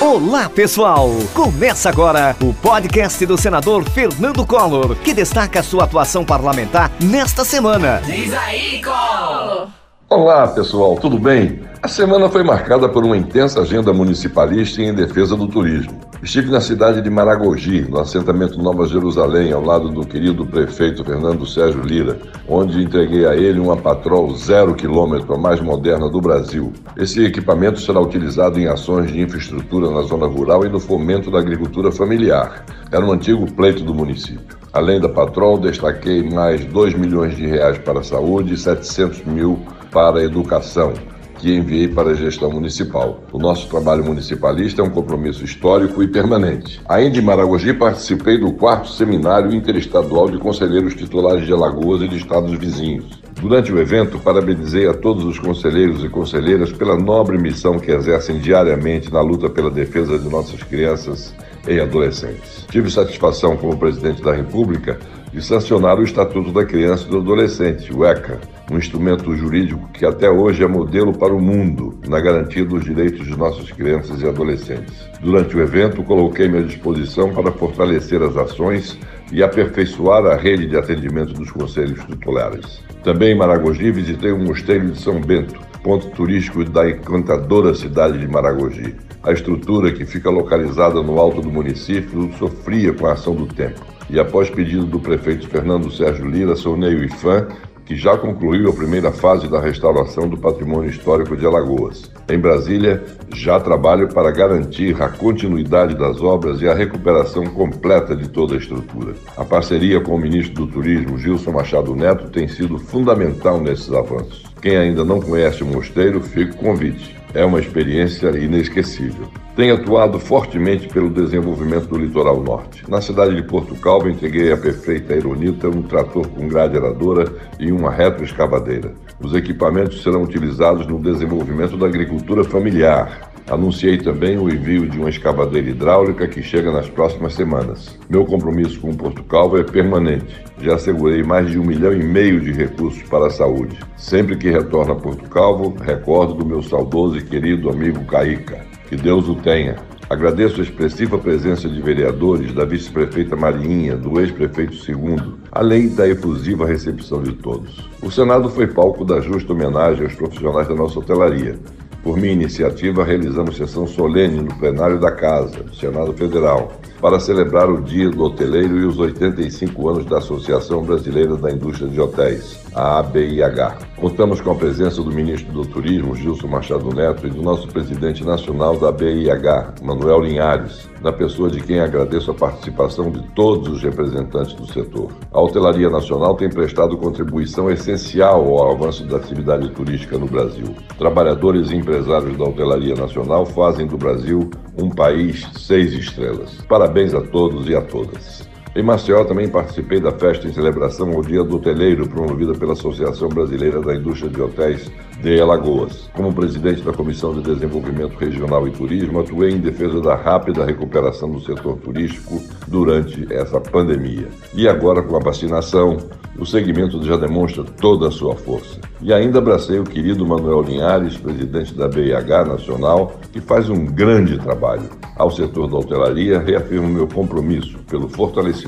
Olá, pessoal! Começa agora o podcast do senador Fernando Collor, que destaca sua atuação parlamentar nesta semana. Diz aí, Collor! Olá, pessoal, tudo bem? A semana foi marcada por uma intensa agenda municipalista em defesa do turismo. Estive na cidade de Maragogi, no assentamento Nova Jerusalém, ao lado do querido prefeito Fernando Sérgio Lira, onde entreguei a ele uma Patrol zero quilômetro, a mais moderna do Brasil. Esse equipamento será utilizado em ações de infraestrutura na zona rural e no fomento da agricultura familiar. Era um antigo pleito do município. Além da Patrol, destaquei mais 2 milhões de reais para a saúde e 700 mil para a educação, que enviei para a gestão municipal. O nosso trabalho municipalista é um compromisso histórico e permanente. Ainda em Maragogi, participei do quarto seminário interestadual de conselheiros titulares de Alagoas e de estados vizinhos. Durante o evento, parabenizei a todos os conselheiros e conselheiras pela nobre missão que exercem diariamente na luta pela defesa de nossas crianças e adolescentes. Tive satisfação como presidente da República de sancionar o Estatuto da Criança e do Adolescente, o ECA, um instrumento jurídico que até hoje é modelo para o mundo na garantia dos direitos de nossas crianças e adolescentes. Durante o evento, coloquei-me à disposição para fortalecer as ações e aperfeiçoar a rede de atendimento dos conselhos tutelares. Também em Maragogi visitei o Mosteiro de São Bento, ponto turístico da encantadora cidade de Maragogi. A estrutura, que fica localizada no alto do município, sofria com a ação do tempo. E após pedido do prefeito Fernando Sérgio Lira, acionei o IFAM que já concluiu a primeira fase da restauração do patrimônio histórico de Alagoas. Em Brasília, já trabalho para garantir a continuidade das obras e a recuperação completa de toda a estrutura. A parceria com o ministro do Turismo, Gilson Machado Neto, tem sido fundamental nesses avanços. Quem ainda não conhece o mosteiro, fica o convite. É uma experiência inesquecível. Tem atuado fortemente pelo desenvolvimento do litoral norte. Na cidade de Porto Calvo, entreguei à prefeita Ironita um trator com grade aradora e uma retroescavadeira. Os equipamentos serão utilizados no desenvolvimento da agricultura familiar. Anunciei também o envio de uma escavadeira hidráulica que chega nas próximas semanas. Meu compromisso com Porto Calvo é permanente. Já assegurei mais de um milhão e meio de recursos para a saúde. Sempre que retorno a Porto Calvo, recordo do meu saudoso e querido amigo Caíca. Que Deus o tenha. Agradeço a expressiva presença de vereadores, da vice-prefeita Marinha, do ex-prefeito Segundo, além da efusiva recepção de todos. O Senado foi palco da justa homenagem aos profissionais da nossa hotelaria. Por minha iniciativa, realizamos sessão solene no plenário da Casa, do Senado Federal, para celebrar o Dia do Hoteleiro e os 85 anos da Associação Brasileira da Indústria de Hotéis, a ABIH. Contamos com a presença do ministro do Turismo, Gilson Machado Neto, e do nosso presidente nacional da ABIH, Manuel Linhares, na pessoa de quem agradeço a participação de todos os representantes do setor. A Hotelaria Nacional tem prestado contribuição essencial ao avanço da atividade turística no Brasil. Trabalhadores e empresários da Hotelaria Nacional fazem do Brasil um país seis estrelas. Parabéns a todos e a todas. Em Maceió também participei da festa em celebração ao Dia do Hoteleiro, promovida pela Associação Brasileira da Indústria de Hotéis de Alagoas. Como presidente da Comissão de Desenvolvimento Regional e Turismo, atuei em defesa da rápida recuperação do setor turístico durante essa pandemia. E agora, com a vacinação, o segmento já demonstra toda a sua força. E ainda abracei o querido Manuel Linhares, presidente da BIH Nacional, que faz um grande trabalho. Ao setor da hotelaria, reafirmo meu compromisso pelo fortalecimento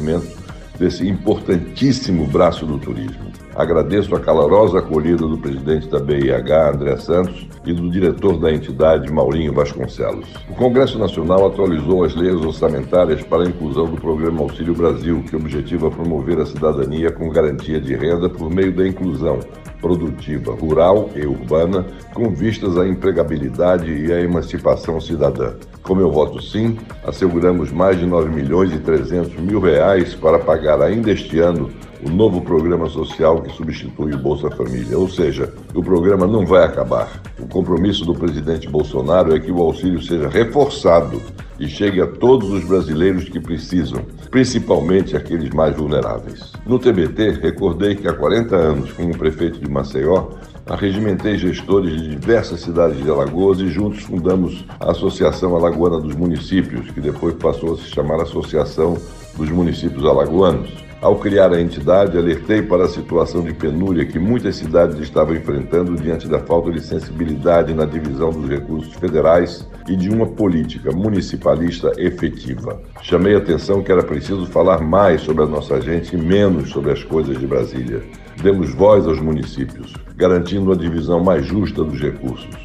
desse importantíssimo braço do turismo. Agradeço a calorosa acolhida do presidente da BIH, André Santos, e do diretor da entidade, Maurinho Vasconcelos. O Congresso Nacional atualizou as leis orçamentárias para a inclusão do Programa Auxílio Brasil, que objetiva promover a cidadania com garantia de renda por meio da inclusão produtiva rural e urbana, com vistas à empregabilidade e à emancipação cidadã. Com meu voto sim, asseguramos mais de 9 milhões e 300 mil reais para pagar ainda este ano o novo programa social que substitui o Bolsa Família. Ou seja, o programa não vai acabar. O compromisso do presidente Bolsonaro é que o auxílio seja reforçado e chegue a todos os brasileiros que precisam, principalmente aqueles mais vulneráveis. No TBT, recordei que há 40 anos, como prefeito de Maceió, arregimentei gestores de diversas cidades de Alagoas e juntos fundamos a Associação Alagoana dos Municípios, que depois passou a se chamar Associação dos Municípios Alagoanos. Ao criar a entidade, alertei para a situação de penúria que muitas cidades estavam enfrentando diante da falta de sensibilidade na divisão dos recursos federais e de uma política municipalista efetiva. Chamei a atenção que era preciso falar mais sobre a nossa gente e menos sobre as coisas de Brasília. Demos voz aos municípios, garantindo a divisão mais justa dos recursos.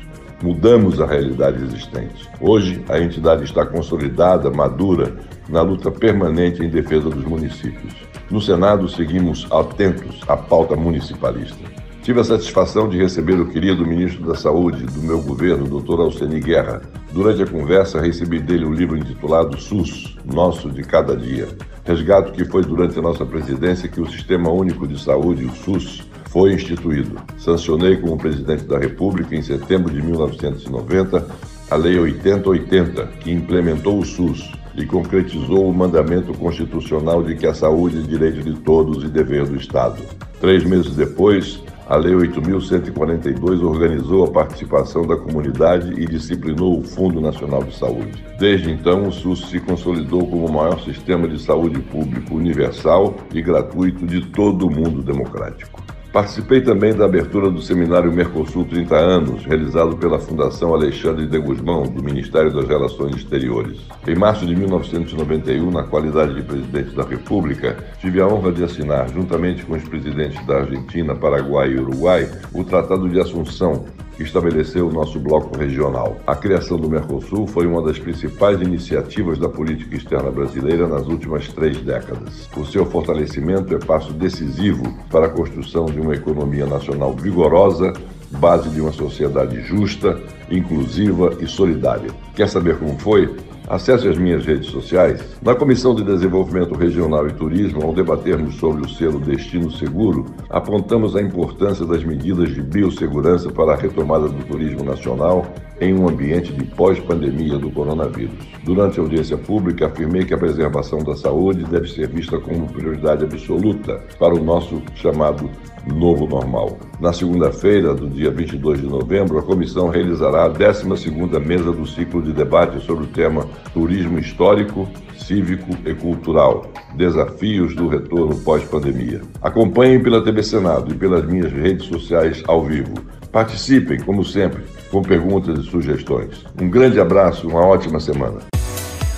Mudamos a realidade existente. Hoje, a entidade está consolidada, madura, na luta permanente em defesa dos municípios. No Senado, seguimos atentos à pauta municipalista. Tive a satisfação de receber o querido ministro da Saúde do meu governo, Dr. Alceni Guerra. Durante a conversa, recebi dele um livro intitulado SUS, Nosso de Cada Dia. Resgato que foi durante a nossa presidência que o Sistema Único de Saúde, o SUS, foi instituído. Sancionei como presidente da República, em setembro de 1990, a Lei 8080, que implementou o SUS e concretizou o mandamento constitucional de que a saúde é direito de todos e dever do Estado. Três meses depois, a Lei 8.142 organizou a participação da comunidade e disciplinou o Fundo Nacional de Saúde. Desde então, o SUS se consolidou como o maior sistema de saúde público universal e gratuito de todo o mundo democrático. Participei também da abertura do seminário Mercosul 30 anos, realizado pela Fundação Alexandre de Guzmão, do Ministério das Relações Exteriores. Em março de 1991, na qualidade de presidente da República, tive a honra de assinar, juntamente com os presidentes da Argentina, Paraguai e Uruguai, o Tratado de Assunção, estabeleceu o nosso bloco regional. A criação do Mercosul foi uma das principais iniciativas da política externa brasileira nas últimas três décadas. O seu fortalecimento é passo decisivo para a construção de uma economia nacional vigorosa, base de uma sociedade justa, inclusiva e solidária. Quer saber como foi? Acesse as minhas redes sociais. Na Comissão de Desenvolvimento Regional e Turismo, ao debatermos sobre o selo Destino Seguro, apontamos a importância das medidas de biossegurança para a retomada do turismo nacional em um ambiente de pós-pandemia do coronavírus. Durante a audiência pública, afirmei que a preservação da saúde deve ser vista como prioridade absoluta para o nosso chamado novo normal. Na segunda-feira, do dia 22 de novembro, a comissão realizará a 12ª mesa do ciclo de debate sobre o tema Turismo Histórico, Cívico e Cultural. Desafios do retorno pós-pandemia. Acompanhem pela TV Senado e pelas minhas redes sociais ao vivo. Participem, como sempre, com perguntas e sugestões. Um grande abraço, uma ótima semana.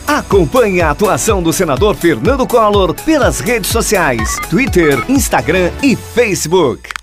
Acompanhe a atuação do senador Fernando Collor pelas redes sociais, Twitter, Instagram e Facebook.